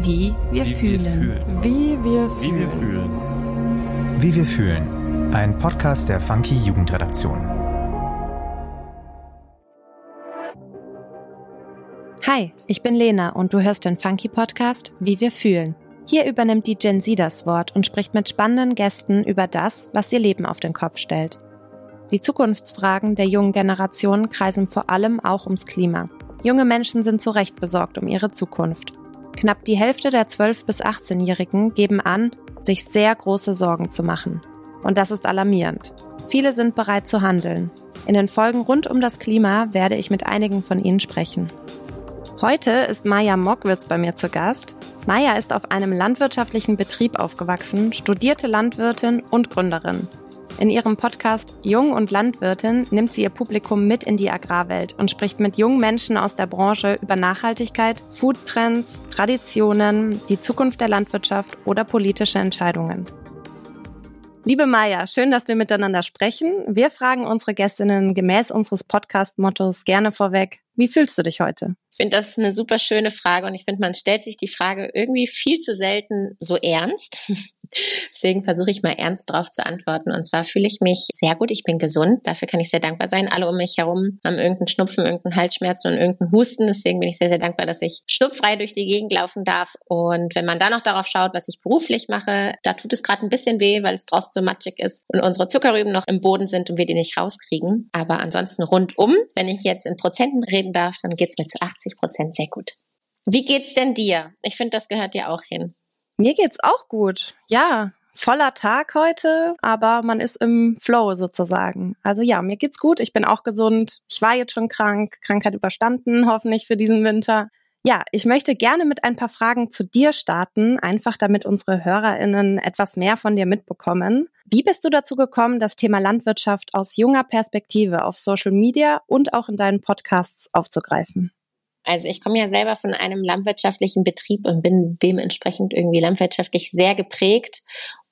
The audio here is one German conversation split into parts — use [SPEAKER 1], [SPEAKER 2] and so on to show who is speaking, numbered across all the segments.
[SPEAKER 1] Wie wir
[SPEAKER 2] Wie wir
[SPEAKER 1] fühlen.
[SPEAKER 2] fühlen.
[SPEAKER 1] Wie wir
[SPEAKER 2] Wie wir
[SPEAKER 1] fühlen.
[SPEAKER 2] fühlen.
[SPEAKER 3] Wie wir fühlen. Ein Podcast der Funky Jugendredaktion.
[SPEAKER 4] Hi, ich bin Lena und du hörst den Funky Podcast Wie wir fühlen. Hier übernimmt die Gen Z das Wort und spricht mit spannenden Gästen über das, was ihr Leben auf den Kopf stellt. Die Zukunftsfragen der jungen Generation kreisen vor allem auch ums Klima. Junge Menschen sind zu Recht besorgt um ihre Zukunft. Knapp die Hälfte der 12- bis 18-Jährigen geben an, sich sehr große Sorgen zu machen. Und das ist alarmierend. Viele sind bereit zu handeln. In den Folgen rund um das Klima werde ich mit einigen von ihnen sprechen. Heute ist Maja Mockwitz bei mir zu Gast. Maja ist auf einem landwirtschaftlichen Betrieb aufgewachsen, studierte Landwirtin und Gründerin. In ihrem Podcast Jung und Landwirtin nimmt sie ihr Publikum mit in die Agrarwelt und spricht mit jungen Menschen aus der Branche über Nachhaltigkeit, Foodtrends, Traditionen, die Zukunft der Landwirtschaft oder politische Entscheidungen. Liebe Maja, schön, dass wir miteinander sprechen. Wir fragen unsere Gästinnen gemäß unseres Podcast-Mottos gerne vorweg. Wie fühlst du dich heute?
[SPEAKER 5] Ich finde das eine super schöne Frage und ich finde, man stellt sich die Frage irgendwie viel zu selten so ernst. Deswegen versuche ich mal ernst drauf zu antworten. Und zwar fühle ich mich sehr gut. Ich bin gesund. Dafür kann ich sehr dankbar sein. Alle um mich herum haben irgendeinen Schnupfen, irgendeinen Halsschmerzen und irgendeinen Husten. Deswegen bin ich sehr, sehr dankbar, dass ich schnupffrei durch die Gegend laufen darf. Und wenn man dann noch darauf schaut, was ich beruflich mache, da tut es gerade ein bisschen weh, weil es draußen so matschig ist und unsere Zuckerrüben noch im Boden sind und wir die nicht rauskriegen. Aber ansonsten rundum, wenn ich jetzt in Prozenten reden darf, dann geht's mir zu 80 Prozent sehr gut. Wie geht's denn dir? Ich finde, das gehört dir auch hin.
[SPEAKER 4] Mir geht's auch gut. Ja, voller Tag heute, aber man ist im Flow sozusagen. Also ja, mir geht's gut. Ich bin auch gesund. Ich war jetzt schon krank, Krankheit überstanden, hoffentlich für diesen Winter. Ja, ich möchte gerne mit ein paar Fragen zu dir starten, einfach damit unsere HörerInnen etwas mehr von dir mitbekommen. Wie bist du dazu gekommen, das Thema Landwirtschaft aus junger Perspektive auf Social Media und auch in deinen Podcasts aufzugreifen?
[SPEAKER 5] Also ich komme ja selber von einem landwirtschaftlichen Betrieb und bin dementsprechend irgendwie landwirtschaftlich sehr geprägt.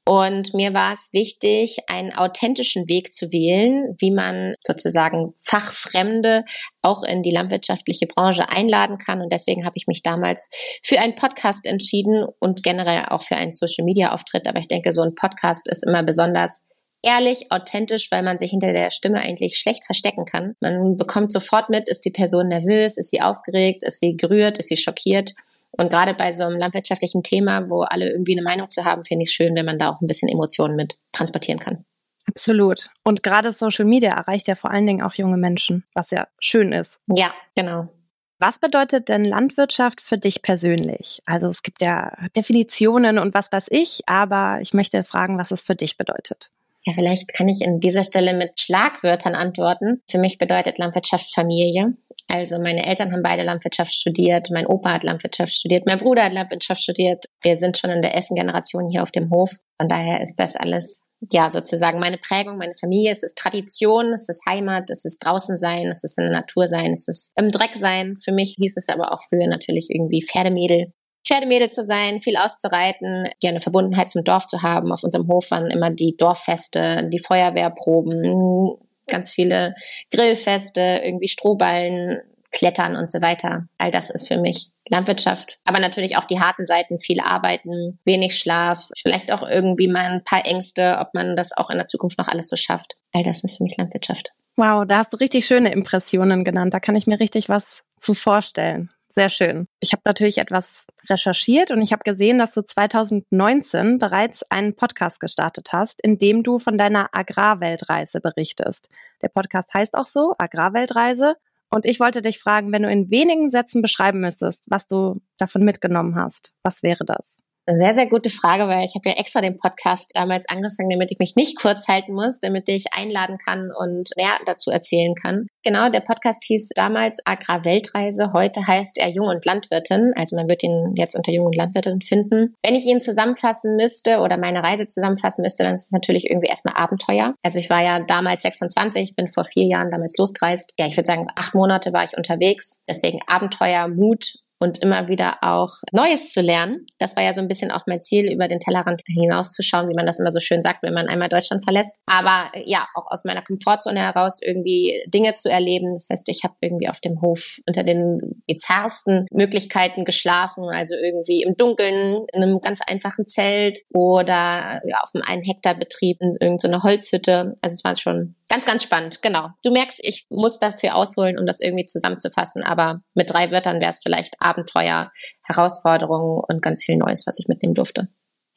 [SPEAKER 5] Und mir war es wichtig, einen authentischen Weg zu wählen, wie man sozusagen Fachfremde auch in die landwirtschaftliche Branche einladen kann. Und deswegen habe ich mich damals für einen Podcast entschieden und generell auch für einen Social-Media-Auftritt. Aber ich denke, so ein Podcast ist immer besonders ehrlich, authentisch, weil man sich hinter der Stimme eigentlich schlecht verstecken kann. Man bekommt sofort mit, ist die Person nervös, ist sie aufgeregt, ist sie gerührt, ist sie schockiert. Und gerade bei so einem landwirtschaftlichen Thema, wo alle irgendwie eine Meinung zu haben, finde ich schön, wenn man da auch ein bisschen Emotionen mit transportieren kann.
[SPEAKER 4] Absolut. Und gerade Social Media erreicht ja vor allen Dingen auch junge Menschen, was ja schön ist.
[SPEAKER 5] Ja, genau.
[SPEAKER 4] Was bedeutet denn Landwirtschaft für dich persönlich? Also es gibt ja Definitionen und was weiß ich, aber ich möchte fragen, was es für dich bedeutet.
[SPEAKER 5] Ja, vielleicht kann ich an dieser Stelle mit Schlagwörtern antworten. Für mich bedeutet Landwirtschaft Familie. Also meine Eltern haben beide Landwirtschaft studiert, mein Opa hat Landwirtschaft studiert, mein Bruder hat Landwirtschaft studiert. Wir sind schon in der elften Generation hier auf dem Hof. Von daher ist das alles, ja, sozusagen meine Prägung, meine Familie. Es ist Tradition, es ist Heimat, es ist draußen sein, es ist in der Natur sein, es ist im Dreck sein. Für mich hieß es aber auch früher natürlich irgendwie Pferdemädel. Pferdemädel zu sein, viel auszureiten, ja, eine Verbundenheit zum Dorf zu haben. Auf unserem Hof waren immer die Dorffeste, die Feuerwehrproben, ganz viele Grillfeste, irgendwie Strohballen, Klettern und so weiter. All das ist für mich Landwirtschaft. Aber natürlich auch die harten Seiten, viel arbeiten, wenig Schlaf, vielleicht auch irgendwie mal ein paar Ängste, ob man das auch in der Zukunft noch alles so schafft. All das ist für mich Landwirtschaft.
[SPEAKER 4] Wow, da hast du richtig schöne Impressionen genannt. Da kann ich mir richtig was zu vorstellen. Sehr schön. Ich habe natürlich etwas recherchiert und ich habe gesehen, dass du 2019 bereits einen Podcast gestartet hast, in dem du von deiner Agrarweltreise berichtest. Der Podcast heißt auch so, Agrarweltreise. Und ich wollte dich fragen, wenn du in wenigen Sätzen beschreiben müsstest, was du davon mitgenommen hast, was wäre das?
[SPEAKER 5] Sehr, sehr gute Frage, weil ich habe ja extra den Podcast damals angefangen, damit ich mich nicht kurz halten muss, damit ich einladen kann und mehr dazu erzählen kann. Genau, der Podcast hieß damals Agrarweltreise. Heute heißt er Jung und Landwirtin. Also man wird ihn jetzt unter Jung und Landwirtin finden. Wenn ich ihn zusammenfassen müsste oder meine Reise zusammenfassen müsste, dann ist es natürlich irgendwie erstmal Abenteuer. Also ich war ja damals 26, bin vor vier Jahren damals losgereist. Ja, ich würde sagen, acht Monate war ich unterwegs. Deswegen Abenteuer, Mut, und immer wieder auch Neues zu lernen. Das war ja so ein bisschen auch mein Ziel, über den Tellerrand hinauszuschauen, wie man das immer so schön sagt, wenn man einmal Deutschland verlässt. Aber äh, ja, auch aus meiner Komfortzone heraus irgendwie Dinge zu erleben. Das heißt, ich habe irgendwie auf dem Hof unter den bizarrsten Möglichkeiten geschlafen, also irgendwie im Dunkeln, in einem ganz einfachen Zelt oder ja, auf einem einen Hektar Betrieb in irgendeiner Holzhütte. Also es war schon ganz, ganz spannend. Genau. Du merkst, ich muss dafür ausholen, um das irgendwie zusammenzufassen. Aber mit drei Wörtern wäre es vielleicht Abenteuer, Herausforderungen und ganz viel Neues, was ich mitnehmen durfte.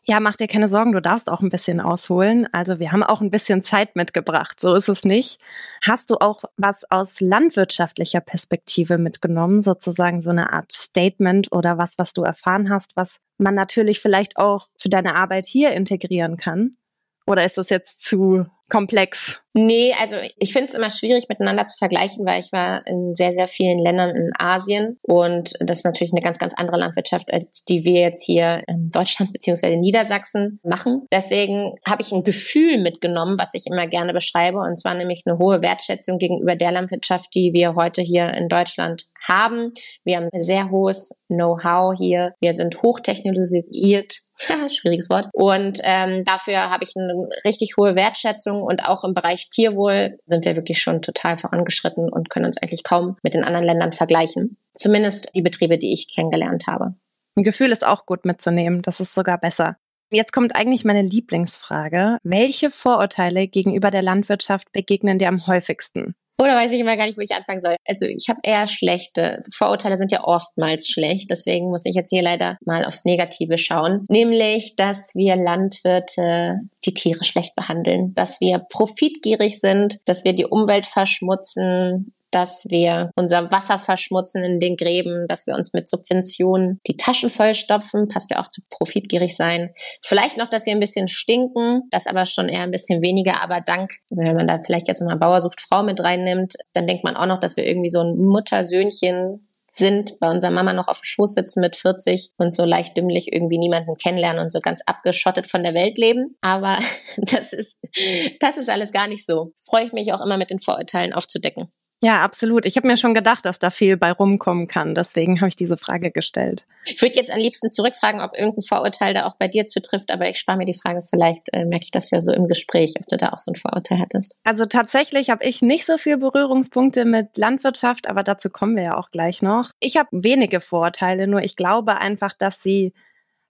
[SPEAKER 4] Ja, mach dir keine Sorgen, du darfst auch ein bisschen ausholen. Also wir haben auch ein bisschen Zeit mitgebracht, so ist es nicht. Hast du auch was aus landwirtschaftlicher Perspektive mitgenommen, sozusagen so eine Art Statement oder was, was du erfahren hast, was man natürlich vielleicht auch für deine Arbeit hier integrieren kann? Oder ist das jetzt zu komplex?
[SPEAKER 5] Nee, also ich finde es immer schwierig miteinander zu vergleichen, weil ich war in sehr, sehr vielen Ländern in Asien und das ist natürlich eine ganz, ganz andere Landwirtschaft, als die wir jetzt hier in Deutschland beziehungsweise Niedersachsen machen. Deswegen habe ich ein Gefühl mitgenommen, was ich immer gerne beschreibe, und zwar nämlich eine hohe Wertschätzung gegenüber der Landwirtschaft, die wir heute hier in Deutschland haben. Wir haben ein sehr hohes Know-how hier. Wir sind hochtechnologisiert. Schwieriges Wort. Und ähm, dafür habe ich eine richtig hohe Wertschätzung und auch im Bereich Bereich Tierwohl sind wir wirklich schon total vorangeschritten und können uns eigentlich kaum mit den anderen Ländern vergleichen. Zumindest die Betriebe, die ich kennengelernt habe.
[SPEAKER 4] Ein Gefühl ist auch gut mitzunehmen. Das ist sogar besser. Jetzt kommt eigentlich meine Lieblingsfrage. Welche Vorurteile gegenüber der Landwirtschaft begegnen dir am häufigsten?
[SPEAKER 5] Oder weiß ich immer gar nicht, wo ich anfangen soll. Also ich habe eher schlechte. Vorurteile sind ja oftmals schlecht. Deswegen muss ich jetzt hier leider mal aufs Negative schauen. Nämlich, dass wir Landwirte die Tiere schlecht behandeln, dass wir profitgierig sind, dass wir die Umwelt verschmutzen, dass wir unser Wasser verschmutzen in den Gräben, dass wir uns mit Subventionen die Taschen vollstopfen, passt ja auch zu profitgierig sein. Vielleicht noch, dass wir ein bisschen stinken, das aber schon eher ein bisschen weniger, aber dank, wenn man da vielleicht jetzt nochmal Bauer sucht Frau mit reinnimmt, dann denkt man auch noch, dass wir irgendwie so ein Muttersöhnchen sind, bei unserer Mama noch auf dem Schoß sitzen mit 40 und so leicht dümmlich irgendwie niemanden kennenlernen und so ganz abgeschottet von der Welt leben. Aber das ist, das ist alles gar nicht so. Freue ich mich auch immer mit den Vorurteilen aufzudecken.
[SPEAKER 4] Ja, absolut. Ich habe mir schon gedacht, dass da viel bei rumkommen kann. Deswegen habe ich diese Frage gestellt.
[SPEAKER 5] Ich würde jetzt am liebsten zurückfragen, ob irgendein Vorurteil da auch bei dir zutrifft, aber ich spare mir die Frage. Vielleicht äh, merke ich das ja so im Gespräch, ob du da auch so ein Vorurteil hattest.
[SPEAKER 4] Also tatsächlich habe ich nicht so viel Berührungspunkte mit Landwirtschaft, aber dazu kommen wir ja auch gleich noch. Ich habe wenige Vorurteile, nur ich glaube einfach, dass sie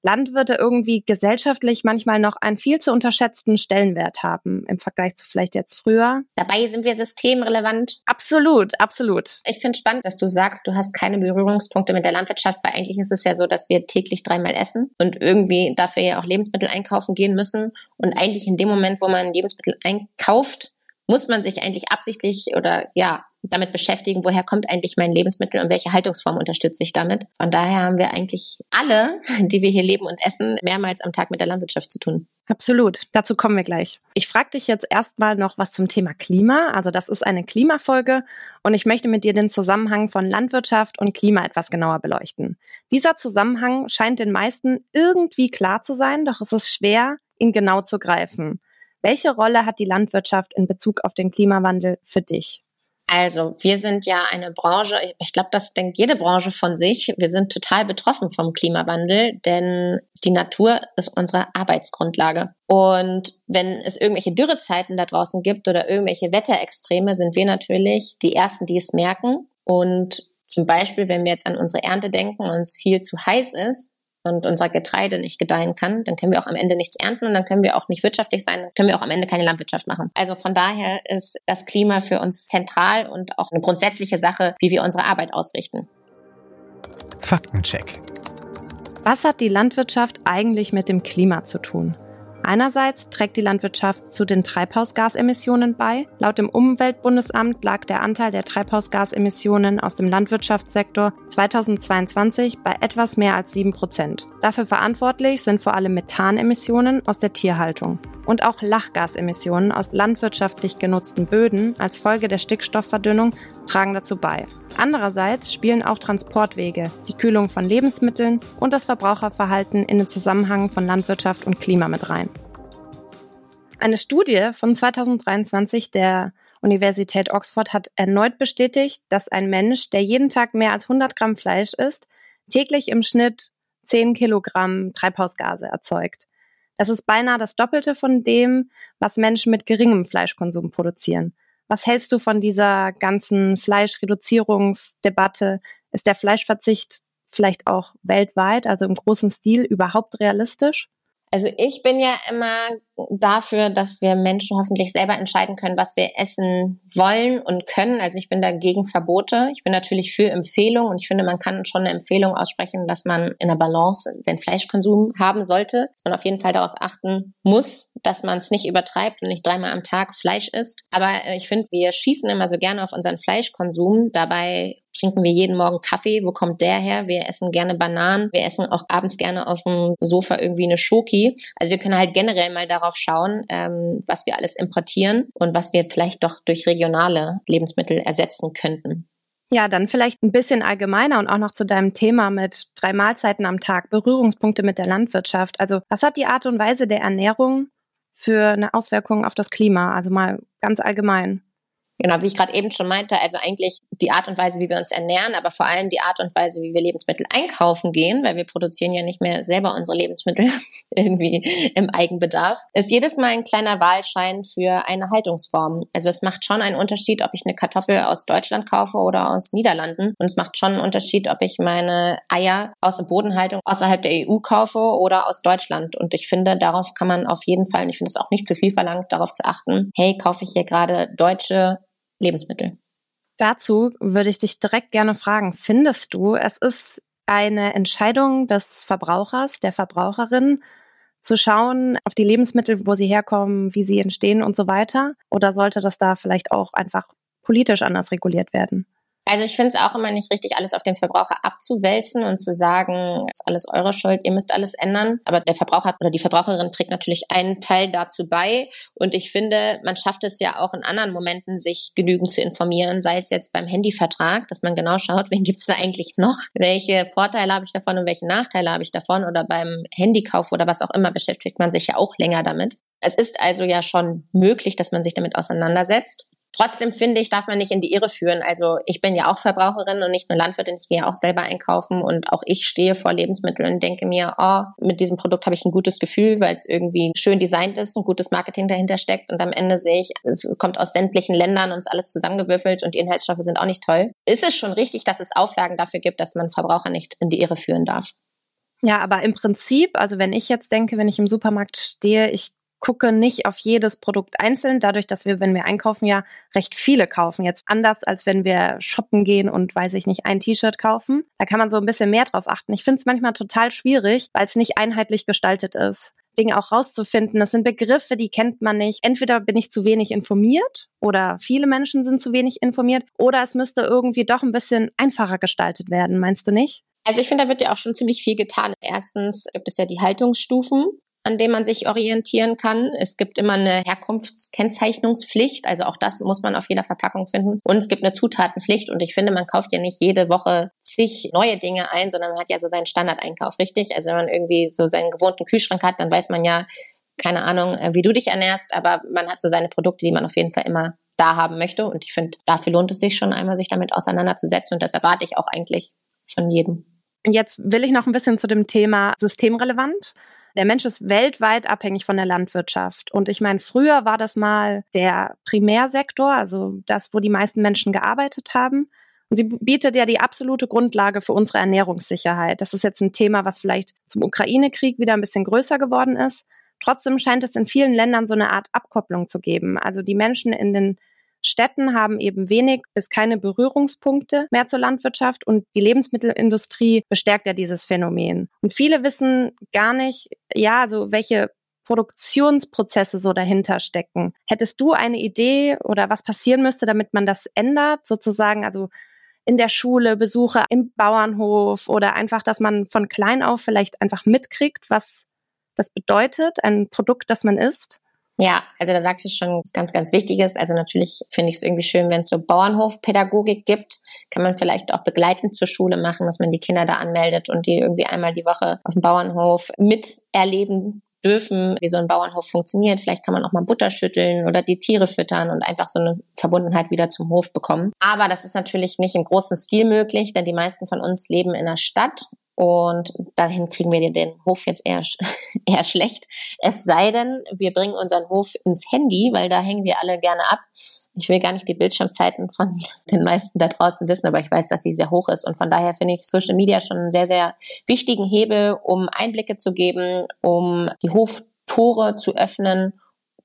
[SPEAKER 4] Landwirte irgendwie gesellschaftlich manchmal noch einen viel zu unterschätzten Stellenwert haben im Vergleich zu vielleicht jetzt früher.
[SPEAKER 5] Dabei sind wir systemrelevant.
[SPEAKER 4] Absolut, absolut.
[SPEAKER 5] Ich finde spannend, dass du sagst, du hast keine Berührungspunkte mit der Landwirtschaft, weil eigentlich ist es ja so, dass wir täglich dreimal essen und irgendwie dafür ja auch Lebensmittel einkaufen gehen müssen. Und eigentlich in dem Moment, wo man Lebensmittel einkauft, muss man sich eigentlich absichtlich oder ja damit beschäftigen, woher kommt eigentlich mein Lebensmittel und welche Haltungsform unterstütze ich damit. Von daher haben wir eigentlich alle, die wir hier leben und essen, mehrmals am Tag mit der Landwirtschaft zu tun.
[SPEAKER 4] Absolut. Dazu kommen wir gleich. Ich frage dich jetzt erstmal noch was zum Thema Klima. Also das ist eine Klimafolge und ich möchte mit dir den Zusammenhang von Landwirtschaft und Klima etwas genauer beleuchten. Dieser Zusammenhang scheint den meisten irgendwie klar zu sein, doch es ist schwer, ihn genau zu greifen. Welche Rolle hat die Landwirtschaft in Bezug auf den Klimawandel für dich?
[SPEAKER 5] Also wir sind ja eine Branche, ich glaube, das denkt jede Branche von sich. Wir sind total betroffen vom Klimawandel, denn die Natur ist unsere Arbeitsgrundlage. Und wenn es irgendwelche Dürrezeiten da draußen gibt oder irgendwelche Wetterextreme, sind wir natürlich die Ersten, die es merken. Und zum Beispiel, wenn wir jetzt an unsere Ernte denken und es viel zu heiß ist, und unser Getreide nicht gedeihen kann, dann können wir auch am Ende nichts ernten und dann können wir auch nicht wirtschaftlich sein, dann können wir auch am Ende keine Landwirtschaft machen. Also von daher ist das Klima für uns zentral und auch eine grundsätzliche Sache, wie wir unsere Arbeit ausrichten.
[SPEAKER 3] Faktencheck.
[SPEAKER 4] Was hat die Landwirtschaft eigentlich mit dem Klima zu tun? Einerseits trägt die Landwirtschaft zu den Treibhausgasemissionen bei. Laut dem Umweltbundesamt lag der Anteil der Treibhausgasemissionen aus dem Landwirtschaftssektor 2022 bei etwas mehr als 7 Prozent. Dafür verantwortlich sind vor allem Methanemissionen aus der Tierhaltung und auch Lachgasemissionen aus landwirtschaftlich genutzten Böden als Folge der Stickstoffverdünnung tragen dazu bei. Andererseits spielen auch Transportwege, die Kühlung von Lebensmitteln und das Verbraucherverhalten in den Zusammenhang von Landwirtschaft und Klima mit rein. Eine Studie von 2023 der Universität Oxford hat erneut bestätigt, dass ein Mensch, der jeden Tag mehr als 100 Gramm Fleisch isst, täglich im Schnitt 10 Kilogramm Treibhausgase erzeugt. Das ist beinahe das Doppelte von dem, was Menschen mit geringem Fleischkonsum produzieren. Was hältst du von dieser ganzen Fleischreduzierungsdebatte? Ist der Fleischverzicht vielleicht auch weltweit, also im großen Stil, überhaupt realistisch?
[SPEAKER 5] Also ich bin ja immer dafür, dass wir Menschen hoffentlich selber entscheiden können, was wir essen wollen und können. Also ich bin dagegen Verbote. Ich bin natürlich für Empfehlungen und ich finde, man kann schon eine Empfehlung aussprechen, dass man in der Balance den Fleischkonsum haben sollte, dass man auf jeden Fall darauf achten muss, dass man es nicht übertreibt und nicht dreimal am Tag Fleisch isst. Aber äh, ich finde, wir schießen immer so gerne auf unseren Fleischkonsum. Dabei trinken wir jeden Morgen Kaffee. Wo kommt der her? Wir essen gerne Bananen. Wir essen auch abends gerne auf dem Sofa irgendwie eine Schoki. Also wir können halt generell mal darauf schauen, ähm, was wir alles importieren und was wir vielleicht doch durch regionale Lebensmittel ersetzen könnten.
[SPEAKER 4] Ja, dann vielleicht ein bisschen allgemeiner und auch noch zu deinem Thema mit drei Mahlzeiten am Tag, Berührungspunkte mit der Landwirtschaft. Also was hat die Art und Weise der Ernährung für eine Auswirkung auf das Klima? Also mal ganz allgemein.
[SPEAKER 5] Genau, wie ich gerade eben schon meinte, also eigentlich die Art und Weise, wie wir uns ernähren, aber vor allem die Art und Weise, wie wir Lebensmittel einkaufen gehen, weil wir produzieren ja nicht mehr selber unsere Lebensmittel irgendwie im Eigenbedarf, ist jedes Mal ein kleiner Wahlschein für eine Haltungsform. Also es macht schon einen Unterschied, ob ich eine Kartoffel aus Deutschland kaufe oder aus Niederlanden. Und es macht schon einen Unterschied, ob ich meine Eier aus der Bodenhaltung außerhalb der EU kaufe oder aus Deutschland. Und ich finde, darauf kann man auf jeden Fall, und ich finde es auch nicht zu viel verlangt, darauf zu achten, hey, kaufe ich hier gerade deutsche Lebensmittel.
[SPEAKER 4] Dazu würde ich dich direkt gerne fragen, findest du, es ist eine Entscheidung des Verbrauchers, der Verbraucherin, zu schauen auf die Lebensmittel, wo sie herkommen, wie sie entstehen und so weiter? Oder sollte das da vielleicht auch einfach politisch anders reguliert werden?
[SPEAKER 5] Also ich finde es auch immer nicht richtig, alles auf den Verbraucher abzuwälzen und zu sagen, ist alles eure Schuld, ihr müsst alles ändern. Aber der Verbraucher oder die Verbraucherin trägt natürlich einen Teil dazu bei. Und ich finde, man schafft es ja auch in anderen Momenten, sich genügend zu informieren, sei es jetzt beim Handyvertrag, dass man genau schaut, wen gibt es da eigentlich noch, welche Vorteile habe ich davon und welche Nachteile habe ich davon oder beim Handykauf oder was auch immer beschäftigt man sich ja auch länger damit. Es ist also ja schon möglich, dass man sich damit auseinandersetzt. Trotzdem finde ich, darf man nicht in die Irre führen. Also ich bin ja auch Verbraucherin und nicht nur Landwirtin. Ich gehe auch selber einkaufen und auch ich stehe vor Lebensmitteln und denke mir, oh, mit diesem Produkt habe ich ein gutes Gefühl, weil es irgendwie schön designt ist, ein gutes Marketing dahinter steckt und am Ende sehe ich, es kommt aus sämtlichen Ländern und ist alles zusammengewürfelt und die Inhaltsstoffe sind auch nicht toll. Ist es schon richtig, dass es Auflagen dafür gibt, dass man Verbraucher nicht in die Irre führen darf?
[SPEAKER 4] Ja, aber im Prinzip, also wenn ich jetzt denke, wenn ich im Supermarkt stehe, ich gucke nicht auf jedes Produkt einzeln, dadurch, dass wir, wenn wir einkaufen, ja recht viele kaufen. Jetzt anders, als wenn wir shoppen gehen und, weiß ich nicht, ein T-Shirt kaufen. Da kann man so ein bisschen mehr drauf achten. Ich finde es manchmal total schwierig, weil es nicht einheitlich gestaltet ist. Dinge auch rauszufinden. Das sind Begriffe, die kennt man nicht. Entweder bin ich zu wenig informiert oder viele Menschen sind zu wenig informiert oder es müsste irgendwie doch ein bisschen einfacher gestaltet werden, meinst du nicht?
[SPEAKER 5] Also ich finde, da wird ja auch schon ziemlich viel getan. Erstens gibt es ja die Haltungsstufen an dem man sich orientieren kann. Es gibt immer eine Herkunftskennzeichnungspflicht, also auch das muss man auf jeder Verpackung finden. Und es gibt eine Zutatenpflicht und ich finde, man kauft ja nicht jede Woche zig neue Dinge ein, sondern man hat ja so seinen Standardeinkauf, richtig? Also wenn man irgendwie so seinen gewohnten Kühlschrank hat, dann weiß man ja, keine Ahnung, äh, wie du dich ernährst, aber man hat so seine Produkte, die man auf jeden Fall immer da haben möchte. Und ich finde, dafür lohnt es sich schon einmal, sich damit auseinanderzusetzen. Und das erwarte ich auch eigentlich von jedem.
[SPEAKER 4] Jetzt will ich noch ein bisschen zu dem Thema systemrelevant. Der Mensch ist weltweit abhängig von der Landwirtschaft. Und ich meine, früher war das mal der Primärsektor, also das, wo die meisten Menschen gearbeitet haben. Und sie bietet ja die absolute Grundlage für unsere Ernährungssicherheit. Das ist jetzt ein Thema, was vielleicht zum Ukraine-Krieg wieder ein bisschen größer geworden ist. Trotzdem scheint es in vielen Ländern so eine Art Abkopplung zu geben. Also die Menschen in den Städten haben eben wenig bis keine Berührungspunkte mehr zur Landwirtschaft und die Lebensmittelindustrie bestärkt ja dieses Phänomen. Und viele wissen gar nicht, ja, also welche Produktionsprozesse so dahinter stecken. Hättest du eine Idee oder was passieren müsste, damit man das ändert, sozusagen, also in der Schule, Besuche im Bauernhof oder einfach, dass man von klein auf vielleicht einfach mitkriegt, was das bedeutet, ein Produkt, das man isst?
[SPEAKER 5] Ja, also da sagst du schon was ganz, ganz Wichtiges. Also natürlich finde ich es irgendwie schön, wenn es so Bauernhofpädagogik gibt. Kann man vielleicht auch begleitend zur Schule machen, dass man die Kinder da anmeldet und die irgendwie einmal die Woche auf dem Bauernhof miterleben dürfen, wie so ein Bauernhof funktioniert. Vielleicht kann man auch mal Butter schütteln oder die Tiere füttern und einfach so eine Verbundenheit wieder zum Hof bekommen. Aber das ist natürlich nicht im großen Stil möglich, denn die meisten von uns leben in der Stadt und dahin kriegen wir den Hof jetzt eher, eher schlecht. Es sei denn, wir bringen unseren Hof ins Handy, weil da hängen wir alle gerne ab. Ich will gar nicht die Bildschirmzeiten von den meisten da draußen wissen, aber ich weiß, dass sie sehr hoch ist. Und von daher finde ich Social Media schon einen sehr, sehr wichtigen Hebel, um Einblicke zu geben, um die Hoftore zu öffnen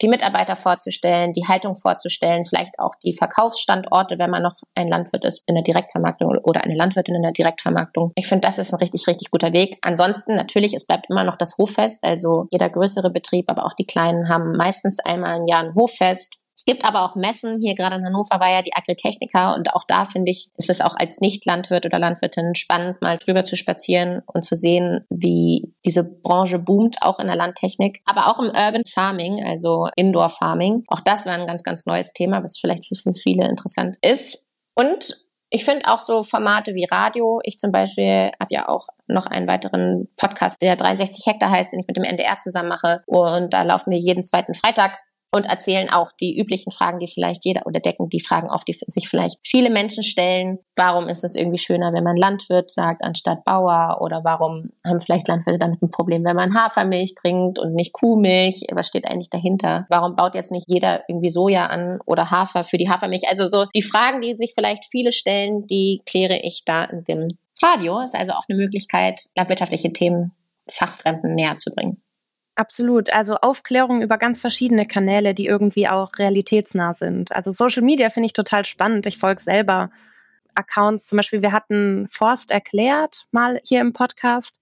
[SPEAKER 5] die Mitarbeiter vorzustellen, die Haltung vorzustellen, vielleicht auch die Verkaufsstandorte, wenn man noch ein Landwirt ist in der Direktvermarktung oder eine Landwirtin in der Direktvermarktung. Ich finde, das ist ein richtig, richtig guter Weg. Ansonsten natürlich, es bleibt immer noch das Hoffest. Also jeder größere Betrieb, aber auch die kleinen haben meistens einmal im Jahr ein Hoffest es gibt aber auch Messen. Hier gerade in Hannover war ja die Agritechnica und auch da finde ich, ist es auch als Nicht-Landwirt oder Landwirtin spannend, mal drüber zu spazieren und zu sehen, wie diese Branche boomt, auch in der Landtechnik, aber auch im Urban Farming, also Indoor Farming. Auch das war ein ganz, ganz neues Thema, was vielleicht für viele interessant ist. Und ich finde auch so Formate wie Radio. Ich zum Beispiel habe ja auch noch einen weiteren Podcast, der 63 Hektar heißt, den ich mit dem NDR zusammen mache. Und da laufen wir jeden zweiten Freitag und erzählen auch die üblichen Fragen, die vielleicht jeder oder decken die Fragen auf, die sich vielleicht viele Menschen stellen. Warum ist es irgendwie schöner, wenn man Landwirt sagt anstatt Bauer? Oder warum haben vielleicht Landwirte damit ein Problem, wenn man Hafermilch trinkt und nicht Kuhmilch? Was steht eigentlich dahinter? Warum baut jetzt nicht jeder irgendwie Soja an oder Hafer für die Hafermilch? Also so die Fragen, die sich vielleicht viele stellen, die kläre ich da in dem Radio. Ist also auch eine Möglichkeit, landwirtschaftliche Themen Fachfremden näher zu bringen.
[SPEAKER 4] Absolut. Also Aufklärung über ganz verschiedene Kanäle, die irgendwie auch realitätsnah sind. Also Social Media finde ich total spannend. Ich folge selber Accounts. Zum Beispiel, wir hatten Forst erklärt mal hier im Podcast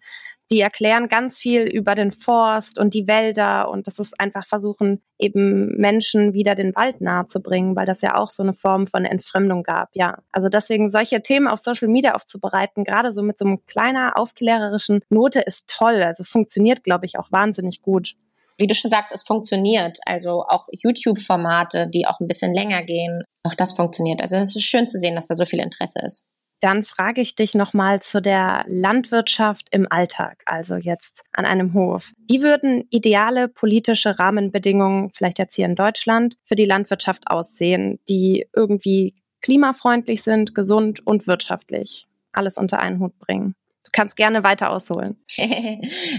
[SPEAKER 4] die erklären ganz viel über den Forst und die Wälder und das ist einfach versuchen, eben Menschen wieder den Wald nahe zu bringen, weil das ja auch so eine Form von Entfremdung gab, ja. Also deswegen solche Themen auf Social Media aufzubereiten, gerade so mit so einem kleiner aufklärerischen Note ist toll. Also funktioniert, glaube ich, auch wahnsinnig gut
[SPEAKER 5] wie du schon sagst, es funktioniert. Also auch YouTube-Formate, die auch ein bisschen länger gehen, auch das funktioniert. Also es ist schön zu sehen, dass da so viel Interesse ist.
[SPEAKER 4] Dann frage ich dich nochmal zu der Landwirtschaft im Alltag, also jetzt an einem Hof. Wie würden ideale politische Rahmenbedingungen, vielleicht jetzt hier in Deutschland, für die Landwirtschaft aussehen, die irgendwie klimafreundlich sind, gesund und wirtschaftlich? Alles unter einen Hut bringen kannst gerne weiter ausholen.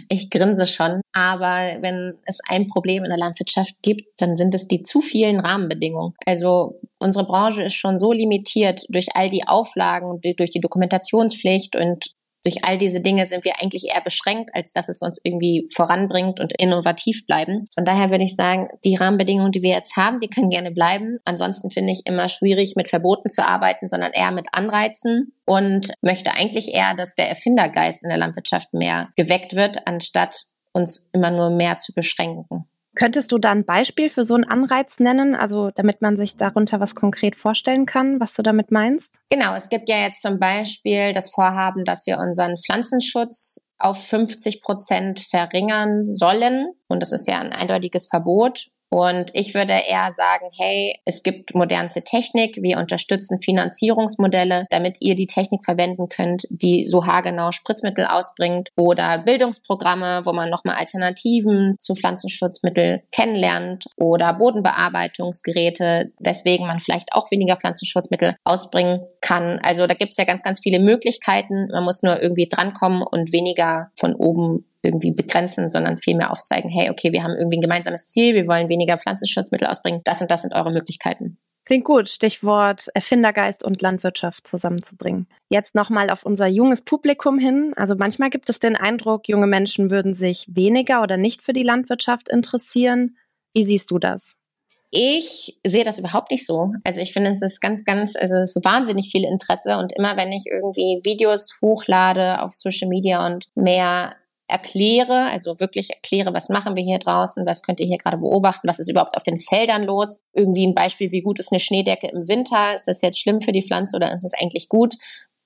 [SPEAKER 5] ich grinse schon. Aber wenn es ein Problem in der Landwirtschaft gibt, dann sind es die zu vielen Rahmenbedingungen. Also unsere Branche ist schon so limitiert durch all die Auflagen, durch die Dokumentationspflicht und durch all diese Dinge sind wir eigentlich eher beschränkt, als dass es uns irgendwie voranbringt und innovativ bleiben. Von daher würde ich sagen, die Rahmenbedingungen, die wir jetzt haben, die können gerne bleiben. Ansonsten finde ich immer schwierig, mit Verboten zu arbeiten, sondern eher mit Anreizen und möchte eigentlich eher, dass der Erfindergeist in der Landwirtschaft mehr geweckt wird, anstatt uns immer nur mehr zu beschränken.
[SPEAKER 4] Könntest du da ein Beispiel für so einen Anreiz nennen, also damit man sich darunter was konkret vorstellen kann, was du damit meinst?
[SPEAKER 5] Genau, es gibt ja jetzt zum Beispiel das Vorhaben, dass wir unseren Pflanzenschutz auf 50 Prozent verringern sollen. Und das ist ja ein eindeutiges Verbot. Und ich würde eher sagen, hey, es gibt modernste Technik, wir unterstützen Finanzierungsmodelle, damit ihr die Technik verwenden könnt, die so haargenau Spritzmittel ausbringt oder Bildungsprogramme, wo man nochmal Alternativen zu Pflanzenschutzmittel kennenlernt oder Bodenbearbeitungsgeräte, weswegen man vielleicht auch weniger Pflanzenschutzmittel ausbringen kann. Also da gibt es ja ganz, ganz viele Möglichkeiten. Man muss nur irgendwie drankommen und weniger von oben irgendwie begrenzen, sondern vielmehr aufzeigen, hey, okay, wir haben irgendwie ein gemeinsames Ziel, wir wollen weniger Pflanzenschutzmittel ausbringen, das und das sind eure Möglichkeiten.
[SPEAKER 4] Klingt gut, Stichwort Erfindergeist und Landwirtschaft zusammenzubringen. Jetzt nochmal auf unser junges Publikum hin. Also manchmal gibt es den Eindruck, junge Menschen würden sich weniger oder nicht für die Landwirtschaft interessieren. Wie siehst du das?
[SPEAKER 5] Ich sehe das überhaupt nicht so. Also ich finde, es ist ganz, ganz, also so wahnsinnig viel Interesse und immer wenn ich irgendwie Videos hochlade auf Social Media und mehr erkläre, also wirklich erkläre, was machen wir hier draußen, was könnt ihr hier gerade beobachten, was ist überhaupt auf den Feldern los. Irgendwie ein Beispiel, wie gut ist eine Schneedecke im Winter, ist das jetzt schlimm für die Pflanze oder ist es eigentlich gut?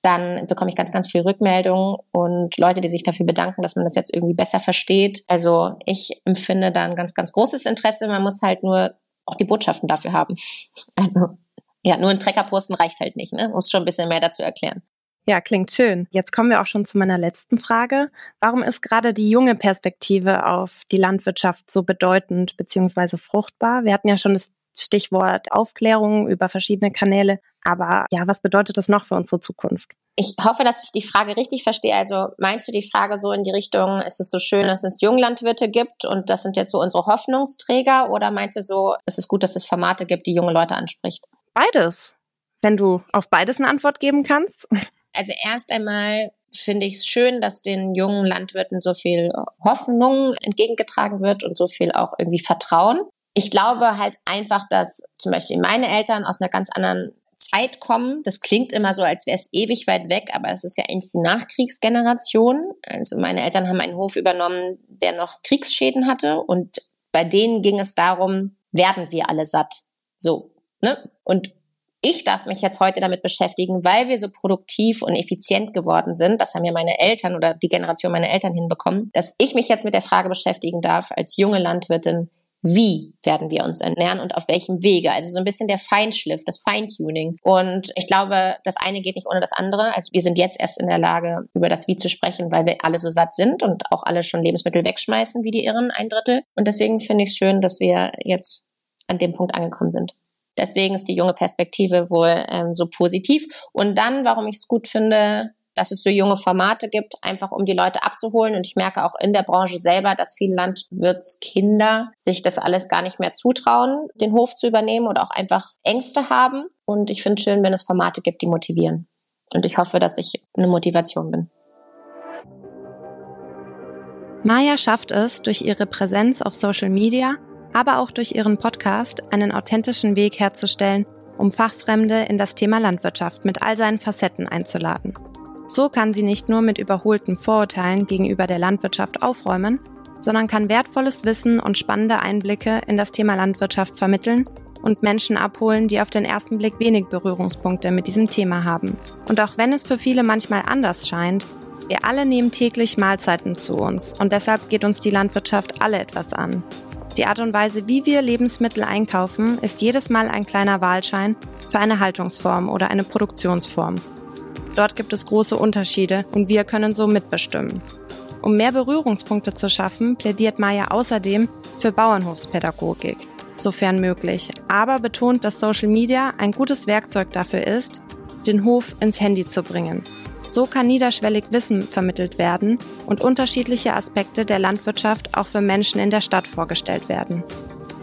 [SPEAKER 5] Dann bekomme ich ganz, ganz viel Rückmeldungen und Leute, die sich dafür bedanken, dass man das jetzt irgendwie besser versteht. Also ich empfinde da ein ganz, ganz großes Interesse. Man muss halt nur auch die Botschaften dafür haben. Also ja, nur ein Treckerposten reicht halt nicht, ne? Muss schon ein bisschen mehr dazu erklären.
[SPEAKER 4] Ja, klingt schön. Jetzt kommen wir auch schon zu meiner letzten Frage. Warum ist gerade die junge Perspektive auf die Landwirtschaft so bedeutend bzw. fruchtbar? Wir hatten ja schon das Stichwort Aufklärung über verschiedene Kanäle. Aber ja, was bedeutet das noch für unsere Zukunft?
[SPEAKER 5] Ich hoffe, dass ich die Frage richtig verstehe. Also meinst du die Frage so in die Richtung, ist es so schön, dass es Junglandwirte gibt und das sind jetzt so unsere Hoffnungsträger? Oder meinst du so, ist es gut, dass es Formate gibt, die junge Leute anspricht?
[SPEAKER 4] Beides. Wenn du auf beides eine Antwort geben kannst.
[SPEAKER 5] Also erst einmal finde ich es schön, dass den jungen Landwirten so viel Hoffnung entgegengetragen wird und so viel auch irgendwie Vertrauen. Ich glaube halt einfach, dass zum Beispiel meine Eltern aus einer ganz anderen Zeit kommen. Das klingt immer so, als wäre es ewig weit weg, aber es ist ja eigentlich die Nachkriegsgeneration. Also meine Eltern haben einen Hof übernommen, der noch Kriegsschäden hatte und bei denen ging es darum, werden wir alle satt? So, ne? Und ich darf mich jetzt heute damit beschäftigen, weil wir so produktiv und effizient geworden sind. Das haben ja meine Eltern oder die Generation meiner Eltern hinbekommen, dass ich mich jetzt mit der Frage beschäftigen darf, als junge Landwirtin, wie werden wir uns ernähren und auf welchem Wege. Also so ein bisschen der Feinschliff, das Feintuning. Und ich glaube, das eine geht nicht ohne das andere. Also wir sind jetzt erst in der Lage, über das Wie zu sprechen, weil wir alle so satt sind und auch alle schon Lebensmittel wegschmeißen, wie die Irren, ein Drittel. Und deswegen finde ich es schön, dass wir jetzt an dem Punkt angekommen sind. Deswegen ist die junge Perspektive wohl ähm, so positiv. Und dann, warum ich es gut finde, dass es so junge Formate gibt, einfach um die Leute abzuholen. Und ich merke auch in der Branche selber, dass viele Landwirtskinder sich das alles gar nicht mehr zutrauen, den Hof zu übernehmen oder auch einfach Ängste haben. Und ich finde es schön, wenn es Formate gibt, die motivieren. Und ich hoffe, dass ich eine Motivation bin.
[SPEAKER 4] Maya schafft es durch ihre Präsenz auf Social Media aber auch durch ihren Podcast einen authentischen Weg herzustellen, um Fachfremde in das Thema Landwirtschaft mit all seinen Facetten einzuladen. So kann sie nicht nur mit überholten Vorurteilen gegenüber der Landwirtschaft aufräumen, sondern kann wertvolles Wissen und spannende Einblicke in das Thema Landwirtschaft vermitteln und Menschen abholen, die auf den ersten Blick wenig Berührungspunkte mit diesem Thema haben. Und auch wenn es für viele manchmal anders scheint, wir alle nehmen täglich Mahlzeiten zu uns und deshalb geht uns die Landwirtschaft alle etwas an. Die Art und Weise, wie wir Lebensmittel einkaufen, ist jedes Mal ein kleiner Wahlschein für eine Haltungsform oder eine Produktionsform. Dort gibt es große Unterschiede und wir können so mitbestimmen. Um mehr Berührungspunkte zu schaffen, plädiert Maya außerdem für Bauernhofspädagogik, sofern möglich, aber betont, dass Social Media ein gutes Werkzeug dafür ist, den Hof ins Handy zu bringen. So kann niederschwellig Wissen vermittelt werden und unterschiedliche Aspekte der Landwirtschaft auch für Menschen in der Stadt vorgestellt werden.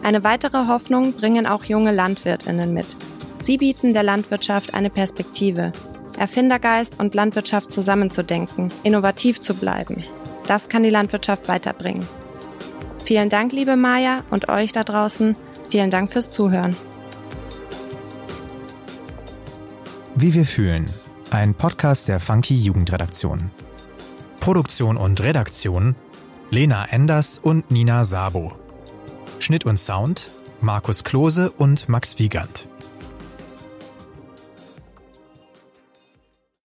[SPEAKER 4] Eine weitere Hoffnung bringen auch junge Landwirtinnen mit. Sie bieten der Landwirtschaft eine Perspektive, Erfindergeist und Landwirtschaft zusammenzudenken, innovativ zu bleiben. Das kann die Landwirtschaft weiterbringen. Vielen Dank, liebe Maja, und euch da draußen. Vielen Dank fürs Zuhören.
[SPEAKER 3] Wie wir fühlen ein Podcast der Funky Jugendredaktion. Produktion und Redaktion Lena Enders und Nina Sabo. Schnitt und Sound Markus Klose und Max Wiegand.